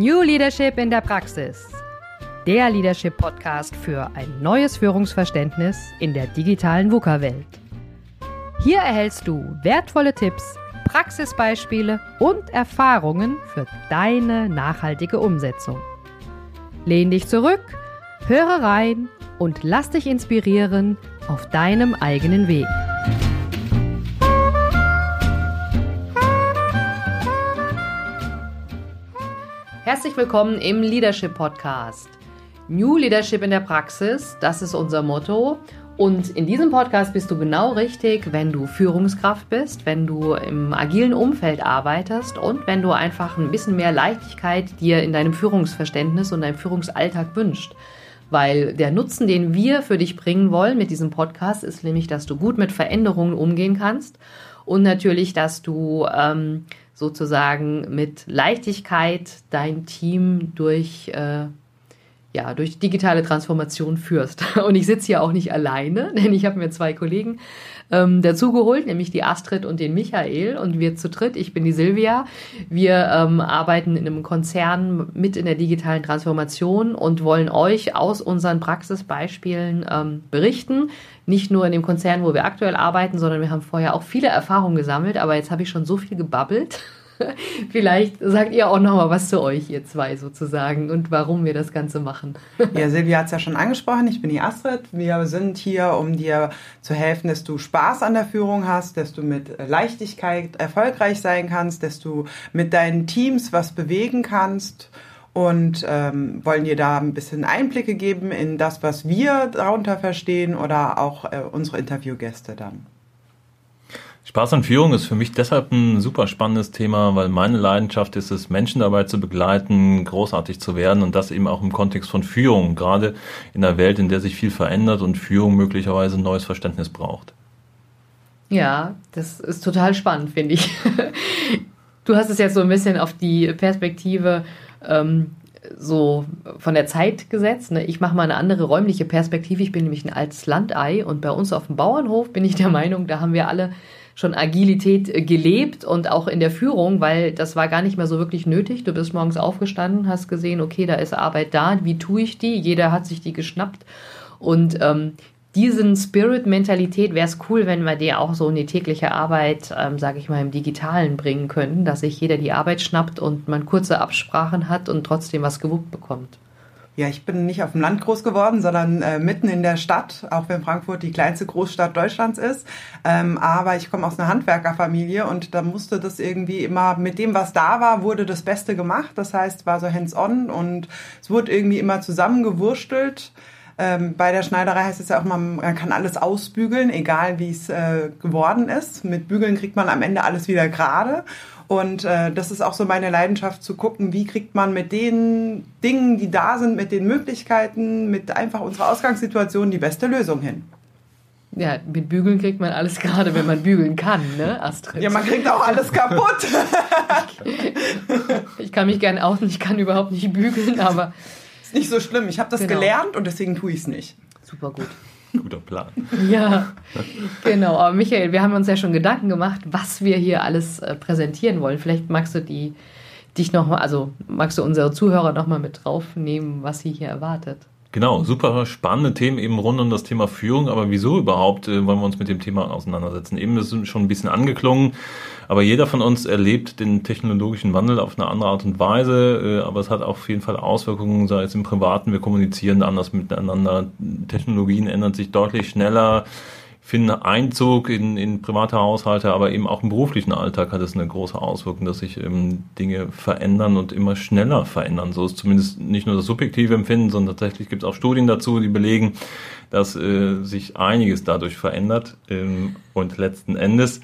New Leadership in der Praxis. Der Leadership Podcast für ein neues Führungsverständnis in der digitalen VUCA-Welt. Hier erhältst du wertvolle Tipps, Praxisbeispiele und Erfahrungen für deine nachhaltige Umsetzung. Lehn dich zurück, höre rein und lass dich inspirieren auf deinem eigenen Weg. Herzlich willkommen im Leadership Podcast. New Leadership in der Praxis, das ist unser Motto. Und in diesem Podcast bist du genau richtig, wenn du Führungskraft bist, wenn du im agilen Umfeld arbeitest und wenn du einfach ein bisschen mehr Leichtigkeit dir in deinem Führungsverständnis und deinem Führungsalltag wünscht. Weil der Nutzen, den wir für dich bringen wollen mit diesem Podcast, ist nämlich, dass du gut mit Veränderungen umgehen kannst und natürlich, dass du ähm, sozusagen mit Leichtigkeit dein Team durch, äh, ja, durch digitale Transformation führst. Und ich sitze hier auch nicht alleine, denn ich habe mir zwei Kollegen ähm, dazugeholt, nämlich die Astrid und den Michael. Und wir zu dritt, ich bin die Silvia, wir ähm, arbeiten in einem Konzern mit in der digitalen Transformation und wollen euch aus unseren Praxisbeispielen ähm, berichten. Nicht nur in dem Konzern, wo wir aktuell arbeiten, sondern wir haben vorher auch viele Erfahrungen gesammelt, aber jetzt habe ich schon so viel gebabbelt. Vielleicht sagt ihr auch noch mal was zu euch, ihr zwei sozusagen, und warum wir das Ganze machen. ja, Silvia hat es ja schon angesprochen. Ich bin die Astrid. Wir sind hier, um dir zu helfen, dass du Spaß an der Führung hast, dass du mit Leichtigkeit erfolgreich sein kannst, dass du mit deinen Teams was bewegen kannst und ähm, wollen dir da ein bisschen Einblicke geben in das, was wir darunter verstehen oder auch äh, unsere Interviewgäste dann. Spaß an Führung ist für mich deshalb ein super spannendes Thema, weil meine Leidenschaft ist es, Menschen dabei zu begleiten, großartig zu werden und das eben auch im Kontext von Führung, gerade in einer Welt, in der sich viel verändert und Führung möglicherweise ein neues Verständnis braucht. Ja, das ist total spannend, finde ich. Du hast es jetzt so ein bisschen auf die Perspektive ähm, so von der Zeit gesetzt. Ne? Ich mache mal eine andere räumliche Perspektive. Ich bin nämlich ein altes Landei und bei uns auf dem Bauernhof bin ich der Meinung, da haben wir alle schon Agilität äh, gelebt und auch in der Führung, weil das war gar nicht mehr so wirklich nötig. Du bist morgens aufgestanden, hast gesehen, okay, da ist Arbeit da, wie tue ich die? Jeder hat sich die geschnappt. Und ähm, diesen Spirit-Mentalität wäre es cool, wenn wir die auch so in die tägliche Arbeit, ähm, sage ich mal, im Digitalen bringen könnten, dass sich jeder die Arbeit schnappt und man kurze Absprachen hat und trotzdem was gewuppt bekommt. Ja, ich bin nicht auf dem Land groß geworden, sondern äh, mitten in der Stadt, auch wenn Frankfurt die kleinste Großstadt Deutschlands ist. Ähm, aber ich komme aus einer Handwerkerfamilie und da musste das irgendwie immer mit dem, was da war, wurde das Beste gemacht. Das heißt, war so hands-on und es wurde irgendwie immer zusammengewurstelt. Ähm, bei der Schneiderei heißt es ja auch, man, man kann alles ausbügeln, egal wie es äh, geworden ist. Mit Bügeln kriegt man am Ende alles wieder gerade. Und äh, das ist auch so meine Leidenschaft zu gucken, wie kriegt man mit den Dingen, die da sind, mit den Möglichkeiten, mit einfach unserer Ausgangssituation die beste Lösung hin. Ja, mit Bügeln kriegt man alles gerade, wenn man bügeln kann, ne, Astrid? Ja, man kriegt auch alles kaputt. ich kann mich gerne outen, ich kann überhaupt nicht bügeln, aber. Ist nicht so schlimm. Ich habe das genau. gelernt und deswegen tue ich es nicht. Super gut. Guter Plan. Ja, genau. Aber Michael, wir haben uns ja schon Gedanken gemacht, was wir hier alles äh, präsentieren wollen. Vielleicht magst du die dich noch mal, also magst du unsere Zuhörer noch mal mit draufnehmen, was sie hier erwartet. Genau, super spannende Themen eben rund um das Thema Führung. Aber wieso überhaupt äh, wollen wir uns mit dem Thema auseinandersetzen? Eben ist es schon ein bisschen angeklungen. Aber jeder von uns erlebt den technologischen Wandel auf eine andere Art und Weise. Äh, aber es hat auch auf jeden Fall Auswirkungen, sei es im Privaten, wir kommunizieren anders miteinander. Technologien ändern sich deutlich schneller finden Einzug in, in private Haushalte, aber eben auch im beruflichen Alltag hat es eine große Auswirkung, dass sich ähm, Dinge verändern und immer schneller verändern. So ist zumindest nicht nur das subjektive Empfinden, sondern tatsächlich gibt es auch Studien dazu, die belegen, dass äh, sich einiges dadurch verändert. Ähm, und letzten Endes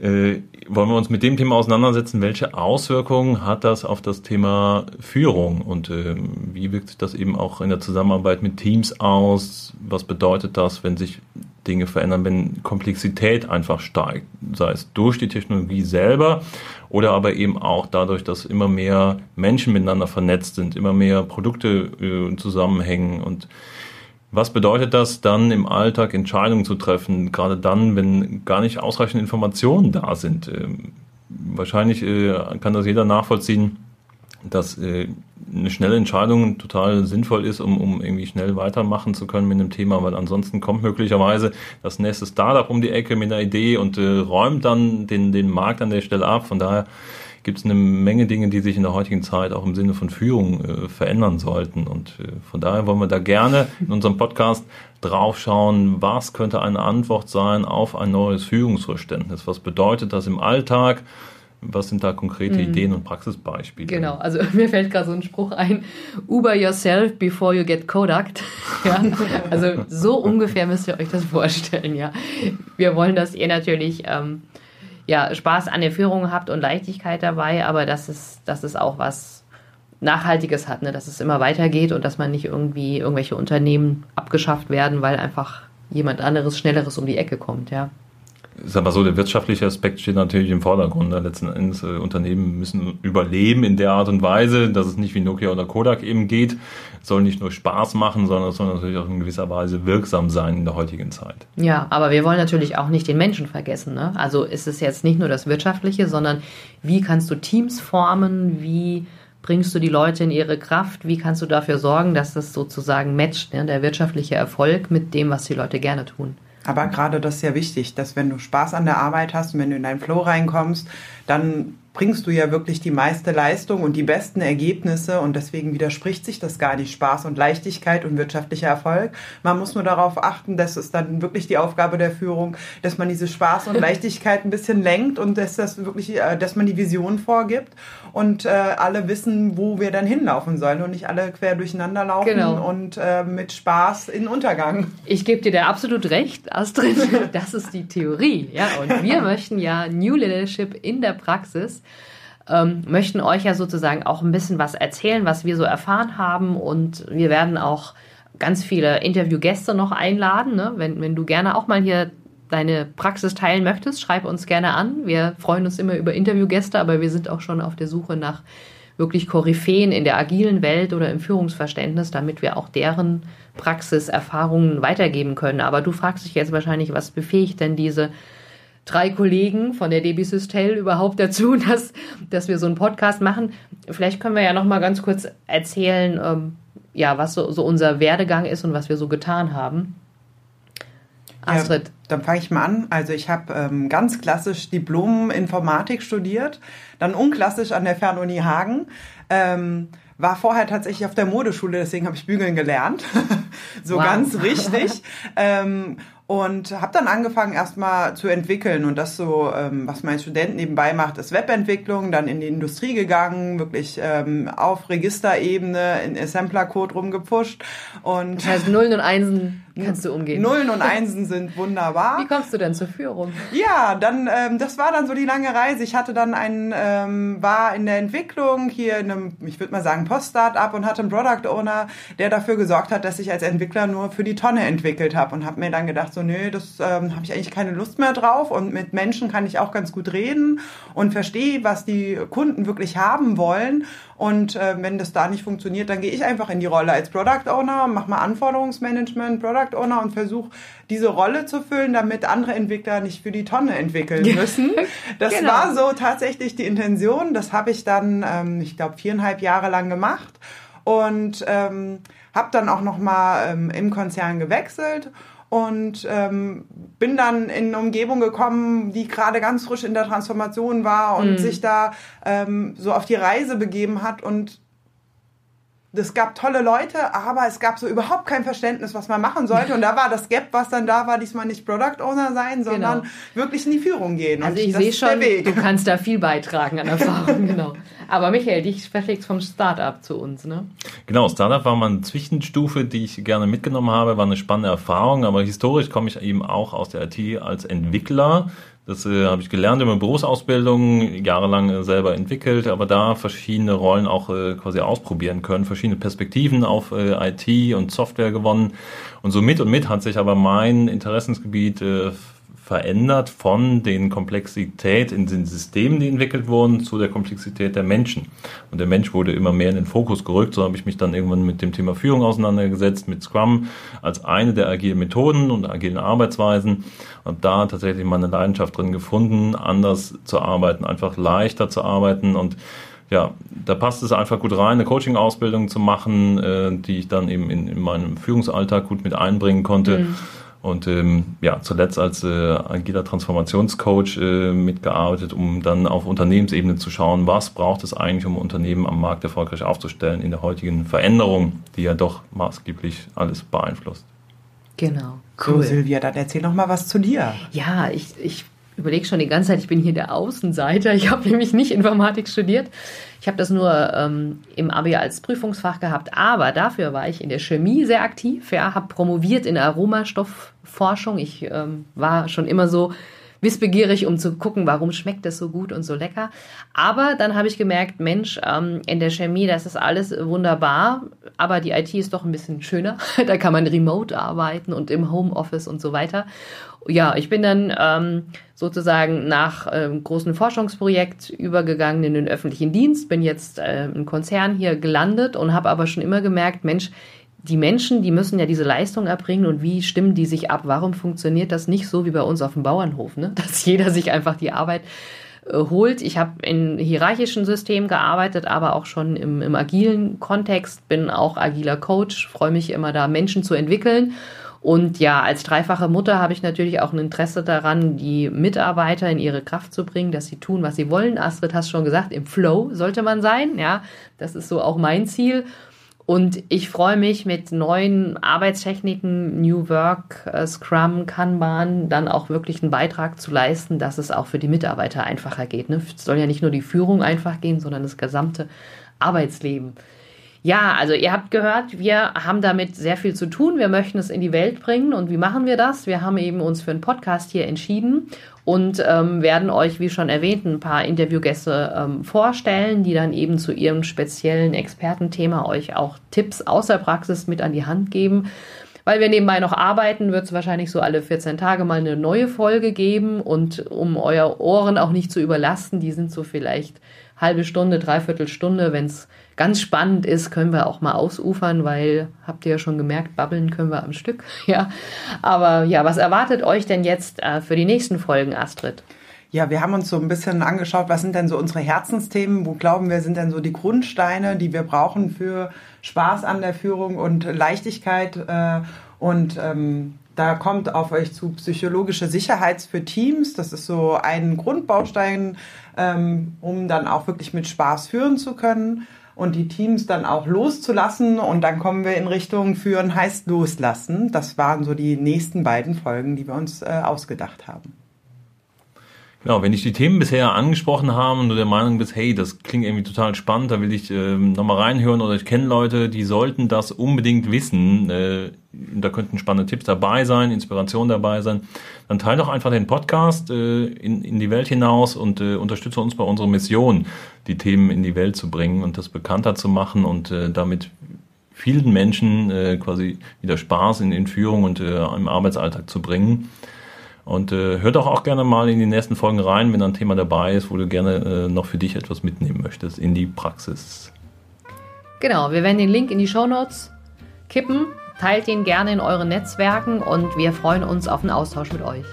äh, wollen wir uns mit dem Thema auseinandersetzen, welche Auswirkungen hat das auf das Thema Führung? Und äh, wie wirkt sich das eben auch in der Zusammenarbeit mit Teams aus? Was bedeutet das, wenn sich Dinge verändern, wenn Komplexität einfach steigt, sei es durch die Technologie selber oder aber eben auch dadurch, dass immer mehr Menschen miteinander vernetzt sind, immer mehr Produkte äh, zusammenhängen und was bedeutet das dann im Alltag Entscheidungen zu treffen, gerade dann, wenn gar nicht ausreichend Informationen da sind? Ähm, wahrscheinlich äh, kann das jeder nachvollziehen, dass äh, eine schnelle Entscheidung total sinnvoll ist, um, um irgendwie schnell weitermachen zu können mit einem Thema, weil ansonsten kommt möglicherweise das nächste Startup um die Ecke mit einer Idee und äh, räumt dann den, den Markt an der Stelle ab. Von daher gibt es eine Menge Dinge, die sich in der heutigen Zeit auch im Sinne von Führung äh, verändern sollten. Und äh, von daher wollen wir da gerne in unserem Podcast draufschauen, was könnte eine Antwort sein auf ein neues Führungsverständnis. Was bedeutet das im Alltag? Was sind da konkrete mhm. Ideen und Praxisbeispiele? Genau, also mir fällt gerade so ein Spruch ein: Uber yourself before you get Kodak. ja, also so ungefähr müsst ihr euch das vorstellen. Ja, wir wollen, dass ihr natürlich ähm, ja, Spaß an der Führung habt und Leichtigkeit dabei, aber dass es, dass es auch was Nachhaltiges hat, ne? dass es immer weitergeht und dass man nicht irgendwie irgendwelche Unternehmen abgeschafft werden, weil einfach jemand anderes, schnelleres um die Ecke kommt, ja ist aber so, der wirtschaftliche Aspekt steht natürlich im Vordergrund. Ne? Letzten Endes, äh, Unternehmen müssen überleben in der Art und Weise, dass es nicht wie Nokia oder Kodak eben geht. Es soll nicht nur Spaß machen, sondern es soll natürlich auch in gewisser Weise wirksam sein in der heutigen Zeit. Ja, aber wir wollen natürlich auch nicht den Menschen vergessen. Ne? Also ist es jetzt nicht nur das Wirtschaftliche, sondern wie kannst du Teams formen, wie bringst du die Leute in ihre Kraft, wie kannst du dafür sorgen, dass das sozusagen matcht, ne? der wirtschaftliche Erfolg mit dem, was die Leute gerne tun. Aber gerade das ist ja wichtig, dass wenn du Spaß an der Arbeit hast und wenn du in deinen Flow reinkommst, dann bringst du ja wirklich die meiste Leistung und die besten Ergebnisse und deswegen widerspricht sich das gar nicht Spaß und Leichtigkeit und wirtschaftlicher Erfolg. Man muss nur darauf achten, dass es dann wirklich die Aufgabe der Führung, dass man diese Spaß und Leichtigkeit ein bisschen lenkt und dass das wirklich, äh, dass man die Vision vorgibt und äh, alle wissen, wo wir dann hinlaufen sollen und nicht alle quer durcheinander laufen genau. und äh, mit Spaß in Untergang. Ich gebe dir da absolut recht, Astrid. Das ist die Theorie, ja. Und wir möchten ja New Leadership in der Praxis ähm, möchten euch ja sozusagen auch ein bisschen was erzählen, was wir so erfahren haben. Und wir werden auch ganz viele Interviewgäste noch einladen. Ne? Wenn, wenn du gerne auch mal hier deine Praxis teilen möchtest, schreib uns gerne an. Wir freuen uns immer über Interviewgäste, aber wir sind auch schon auf der Suche nach wirklich Koryphäen in der agilen Welt oder im Führungsverständnis, damit wir auch deren Praxiserfahrungen weitergeben können. Aber du fragst dich jetzt wahrscheinlich, was befähigt denn diese drei Kollegen von der DB Systel überhaupt dazu, dass, dass wir so einen Podcast machen. Vielleicht können wir ja noch mal ganz kurz erzählen, ähm, ja, was so, so unser Werdegang ist und was wir so getan haben. Astrid. Ja, dann fange ich mal an. Also ich habe ähm, ganz klassisch Diplom Informatik studiert, dann unklassisch an der Fernuni Hagen. Ähm, war vorher tatsächlich auf der Modeschule, deswegen habe ich bügeln gelernt. so wow. ganz richtig. ähm, und habe dann angefangen erstmal zu entwickeln und das so, ähm, was mein Student nebenbei macht, ist Webentwicklung, dann in die Industrie gegangen, wirklich ähm, auf Registerebene in Assembler-Code rumgepusht und das heißt Nullen und Einsen kannst du umgehen. Nullen und Einsen sind wunderbar. Wie kommst du denn zur Führung? Ja, dann ähm, das war dann so die lange Reise. Ich hatte dann einen ähm, war in der Entwicklung hier in einem, ich würde mal sagen Post-Startup und hatte einen Product Owner, der dafür gesorgt hat, dass ich als Entwickler nur für die Tonne entwickelt habe und habe mir dann gedacht so so, nö, das ähm, habe ich eigentlich keine Lust mehr drauf. Und mit Menschen kann ich auch ganz gut reden und verstehe, was die Kunden wirklich haben wollen. Und äh, wenn das da nicht funktioniert, dann gehe ich einfach in die Rolle als Product Owner, mache mal Anforderungsmanagement, Product Owner und versuche diese Rolle zu füllen, damit andere Entwickler nicht für die Tonne entwickeln müssen. Das genau. war so tatsächlich die Intention. Das habe ich dann, ähm, ich glaube, viereinhalb Jahre lang gemacht und ähm, habe dann auch noch mal ähm, im Konzern gewechselt und ähm, bin dann in eine Umgebung gekommen, die gerade ganz frisch in der Transformation war und mhm. sich da ähm, so auf die Reise begeben hat und es gab tolle Leute, aber es gab so überhaupt kein Verständnis, was man machen sollte. Und da war das Gap, was dann da war, diesmal nicht Product Owner sein, sondern genau. wirklich in die Führung gehen. Also ich sehe schon, du kannst da viel beitragen an Erfahrung, genau. Aber Michael, dich verlegst vom Startup zu uns, ne? Genau, Startup war mal eine Zwischenstufe, die ich gerne mitgenommen habe, war eine spannende Erfahrung, aber historisch komme ich eben auch aus der IT als Entwickler das äh, habe ich gelernt in meiner Berufsausbildung, jahrelang äh, selber entwickelt, aber da verschiedene Rollen auch äh, quasi ausprobieren können, verschiedene Perspektiven auf äh, IT und Software gewonnen. Und so mit und mit hat sich aber mein Interessensgebiet äh, verändert von den Komplexität in den Systemen, die entwickelt wurden, zu der Komplexität der Menschen. Und der Mensch wurde immer mehr in den Fokus gerückt. So habe ich mich dann irgendwann mit dem Thema Führung auseinandergesetzt, mit Scrum als eine der agilen Methoden und agilen Arbeitsweisen. Und da tatsächlich meine Leidenschaft drin gefunden, anders zu arbeiten, einfach leichter zu arbeiten und ja, da passt es einfach gut rein, eine Coaching-Ausbildung zu machen, äh, die ich dann eben in, in meinem Führungsalltag gut mit einbringen konnte. Mhm. Und ähm, ja, zuletzt als äh, agiler Transformationscoach äh, mitgearbeitet, um dann auf Unternehmensebene zu schauen, was braucht es eigentlich, um Unternehmen am Markt erfolgreich aufzustellen in der heutigen Veränderung, die ja doch maßgeblich alles beeinflusst. Genau. Cool. So, Silvia, dann erzähl noch mal was zu dir. Ja, ich, ich überlege schon die ganze Zeit, ich bin hier der Außenseiter. Ich habe nämlich nicht Informatik studiert. Ich habe das nur ähm, im Abi als Prüfungsfach gehabt, aber dafür war ich in der Chemie sehr aktiv. Ja, habe promoviert in Aromastoffforschung. Ich ähm, war schon immer so wissbegierig, um zu gucken, warum schmeckt das so gut und so lecker. Aber dann habe ich gemerkt, Mensch, ähm, in der Chemie, das ist alles wunderbar, aber die IT ist doch ein bisschen schöner. da kann man remote arbeiten und im Homeoffice und so weiter. Ja, ich bin dann ähm, sozusagen nach ähm, großen Forschungsprojekt übergegangen in den öffentlichen Dienst, bin jetzt äh, im Konzern hier gelandet und habe aber schon immer gemerkt, Mensch, die Menschen, die müssen ja diese Leistung erbringen und wie stimmen die sich ab? Warum funktioniert das nicht so wie bei uns auf dem Bauernhof, ne? dass jeder sich einfach die Arbeit äh, holt? Ich habe in hierarchischen Systemen gearbeitet, aber auch schon im, im agilen Kontext, bin auch agiler Coach, freue mich immer da, Menschen zu entwickeln. Und ja, als dreifache Mutter habe ich natürlich auch ein Interesse daran, die Mitarbeiter in ihre Kraft zu bringen, dass sie tun, was sie wollen. Astrid hast schon gesagt, im Flow sollte man sein. Ja, das ist so auch mein Ziel. Und ich freue mich mit neuen Arbeitstechniken, New Work, äh, Scrum, Kanban, dann auch wirklich einen Beitrag zu leisten, dass es auch für die Mitarbeiter einfacher geht. Ne? Es soll ja nicht nur die Führung einfach gehen, sondern das gesamte Arbeitsleben. Ja, also ihr habt gehört, wir haben damit sehr viel zu tun. Wir möchten es in die Welt bringen. Und wie machen wir das? Wir haben eben uns für einen Podcast hier entschieden und ähm, werden euch, wie schon erwähnt, ein paar Interviewgäste ähm, vorstellen, die dann eben zu ihrem speziellen Expertenthema euch auch Tipps aus der Praxis mit an die Hand geben. Weil wir nebenbei noch arbeiten, wird es wahrscheinlich so alle 14 Tage mal eine neue Folge geben. Und um euer Ohren auch nicht zu überlasten, die sind so vielleicht halbe Stunde, dreiviertel Stunde, wenn es ganz spannend ist, können wir auch mal ausufern, weil habt ihr ja schon gemerkt, babbeln können wir am Stück. Ja, aber ja, was erwartet euch denn jetzt äh, für die nächsten Folgen, Astrid? Ja, wir haben uns so ein bisschen angeschaut, was sind denn so unsere Herzensthemen, wo glauben wir, sind denn so die Grundsteine, die wir brauchen für Spaß an der Führung und Leichtigkeit. Äh, und ähm, da kommt auf euch zu psychologische Sicherheit für Teams. Das ist so ein Grundbaustein, ähm, um dann auch wirklich mit Spaß führen zu können und die Teams dann auch loszulassen. Und dann kommen wir in Richtung Führen heißt loslassen. Das waren so die nächsten beiden Folgen, die wir uns äh, ausgedacht haben. Genau, wenn ich die Themen bisher angesprochen habe und du der Meinung bist, hey, das klingt irgendwie total spannend, da will ich äh, nochmal reinhören oder ich kenne Leute, die sollten das unbedingt wissen, äh, da könnten spannende Tipps dabei sein, Inspiration dabei sein, dann teile doch einfach den Podcast äh, in, in die Welt hinaus und äh, unterstütze uns bei unserer Mission, die Themen in die Welt zu bringen und das bekannter zu machen und äh, damit vielen Menschen äh, quasi wieder Spaß in, in Führung und äh, im Arbeitsalltag zu bringen. Und äh, hört auch, auch gerne mal in die nächsten Folgen rein, wenn ein Thema dabei ist, wo du gerne äh, noch für dich etwas mitnehmen möchtest in die Praxis. Genau, wir werden den Link in die Show Notes kippen. Teilt ihn gerne in euren Netzwerken und wir freuen uns auf einen Austausch mit euch.